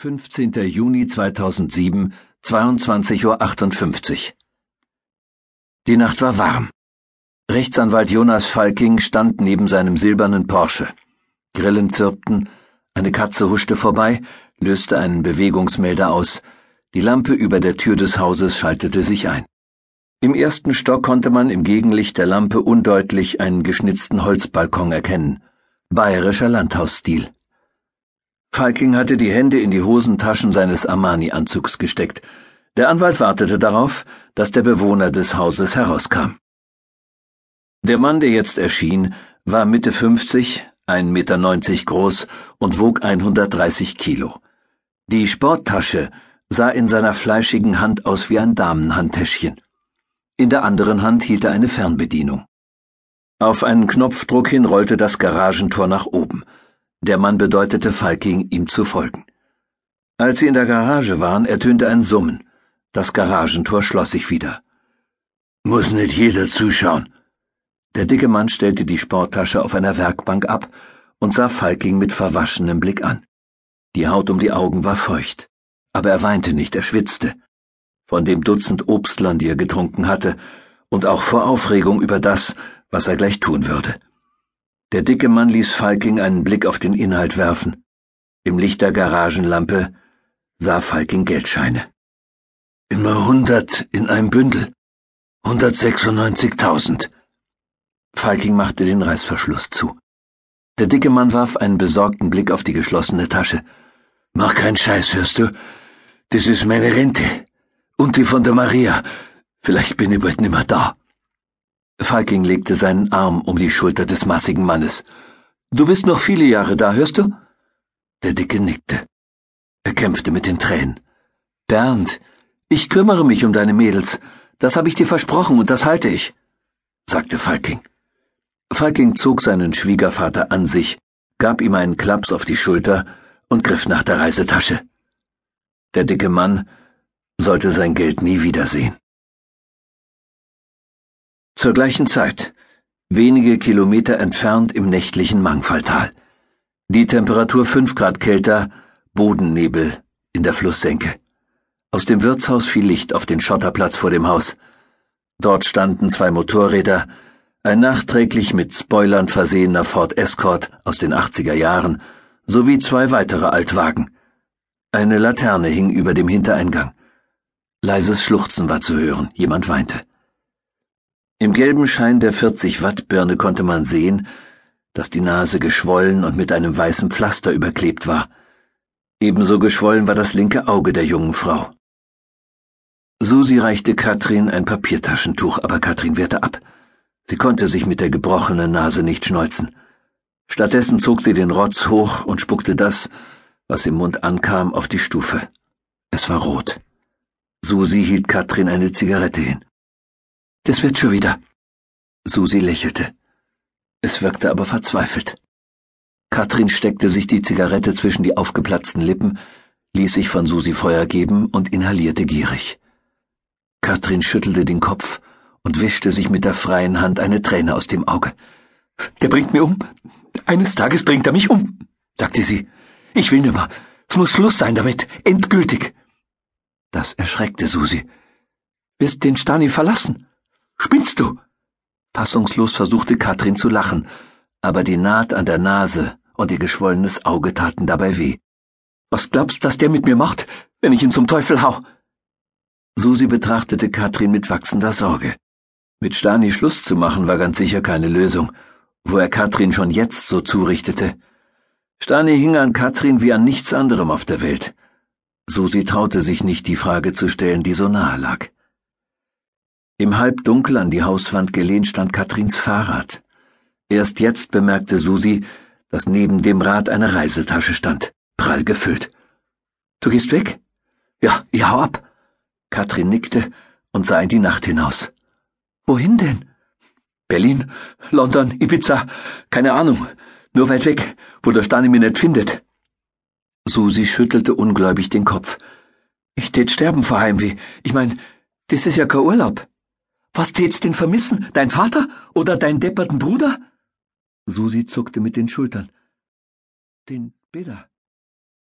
15. Juni 2007, 22.58 Uhr. Die Nacht war warm. Rechtsanwalt Jonas Falking stand neben seinem silbernen Porsche. Grillen zirpten, eine Katze huschte vorbei, löste einen Bewegungsmelder aus, die Lampe über der Tür des Hauses schaltete sich ein. Im ersten Stock konnte man im Gegenlicht der Lampe undeutlich einen geschnitzten Holzbalkon erkennen. Bayerischer Landhausstil. Falking hatte die Hände in die Hosentaschen seines Armani-Anzugs gesteckt. Der Anwalt wartete darauf, dass der Bewohner des Hauses herauskam. Der Mann, der jetzt erschien, war Mitte 50, 1,90 Meter groß und wog 130 Kilo. Die Sporttasche sah in seiner fleischigen Hand aus wie ein Damenhandtäschchen. In der anderen Hand hielt er eine Fernbedienung. Auf einen Knopfdruck hin rollte das Garagentor nach oben. Der Mann bedeutete Falking, ihm zu folgen. Als sie in der Garage waren, ertönte ein Summen. Das Garagentor schloss sich wieder. Muss nicht jeder zuschauen. Der dicke Mann stellte die Sporttasche auf einer Werkbank ab und sah Falking mit verwaschenem Blick an. Die Haut um die Augen war feucht, aber er weinte nicht, er schwitzte. Von dem Dutzend Obstlern, die er getrunken hatte, und auch vor Aufregung über das, was er gleich tun würde. Der dicke Mann ließ Falking einen Blick auf den Inhalt werfen. Im Licht der Garagenlampe sah Falking Geldscheine. Immer hundert in einem Bündel. 196.000. Falking machte den Reißverschluss zu. Der dicke Mann warf einen besorgten Blick auf die geschlossene Tasche. Mach keinen Scheiß, hörst du? Das ist meine Rente. Und die von der Maria. Vielleicht bin ich bald nimmer da. Falking legte seinen Arm um die Schulter des massigen Mannes. Du bist noch viele Jahre da, hörst du? Der Dicke nickte. Er kämpfte mit den Tränen. Bernd, ich kümmere mich um deine Mädels. Das habe ich dir versprochen und das halte ich, sagte Falking. Falking zog seinen Schwiegervater an sich, gab ihm einen Klaps auf die Schulter und griff nach der Reisetasche. Der dicke Mann sollte sein Geld nie wiedersehen. Zur gleichen Zeit, wenige Kilometer entfernt im nächtlichen Mangfalltal. Die Temperatur fünf Grad kälter, Bodennebel in der Flusssenke. Aus dem Wirtshaus fiel Licht auf den Schotterplatz vor dem Haus. Dort standen zwei Motorräder, ein nachträglich mit Spoilern versehener Ford Escort aus den 80er Jahren sowie zwei weitere Altwagen. Eine Laterne hing über dem Hintereingang. Leises Schluchzen war zu hören, jemand weinte. Im gelben Schein der 40 Watt Birne konnte man sehen, dass die Nase geschwollen und mit einem weißen Pflaster überklebt war. Ebenso geschwollen war das linke Auge der jungen Frau. Susi reichte Katrin ein Papiertaschentuch, aber Katrin wehrte ab. Sie konnte sich mit der gebrochenen Nase nicht schneuzen. Stattdessen zog sie den Rotz hoch und spuckte das, was im Mund ankam, auf die Stufe. Es war rot. Susi hielt Katrin eine Zigarette hin. Das wird schon wieder. Susi lächelte. Es wirkte aber verzweifelt. Katrin steckte sich die Zigarette zwischen die aufgeplatzten Lippen, ließ sich von Susi Feuer geben und inhalierte gierig. Katrin schüttelte den Kopf und wischte sich mit der freien Hand eine Träne aus dem Auge. Der bringt mir um. Eines Tages bringt er mich um, sagte sie. Ich will nimmer. Es muss Schluss sein damit. Endgültig. Das erschreckte Susi. Wirst den Stani verlassen? Spinnst du? Fassungslos versuchte Katrin zu lachen, aber die Naht an der Nase und ihr geschwollenes Auge taten dabei weh. Was glaubst, dass der mit mir macht, wenn ich ihn zum Teufel hau? Susi betrachtete Katrin mit wachsender Sorge. Mit Stani Schluss zu machen war ganz sicher keine Lösung, wo er Katrin schon jetzt so zurichtete. Stani hing an Katrin wie an nichts anderem auf der Welt. Susi traute sich nicht, die Frage zu stellen, die so nahe lag. Im Halbdunkel an die Hauswand gelehnt stand Katrins Fahrrad. Erst jetzt bemerkte Susi, dass neben dem Rad eine Reisetasche stand, prall gefüllt. Du gehst weg? Ja, ich hau ab. Katrin nickte und sah in die Nacht hinaus. Wohin denn? Berlin, London, Ibiza, keine Ahnung, nur weit weg, wo der Stani mich nicht findet. Susi schüttelte ungläubig den Kopf. Ich tät sterben vor Heimweh. Ich mein, das ist ja kein Urlaub. Was tät's denn vermissen? Dein Vater oder deinen depperten Bruder? Susi zuckte mit den Schultern. Den Beda.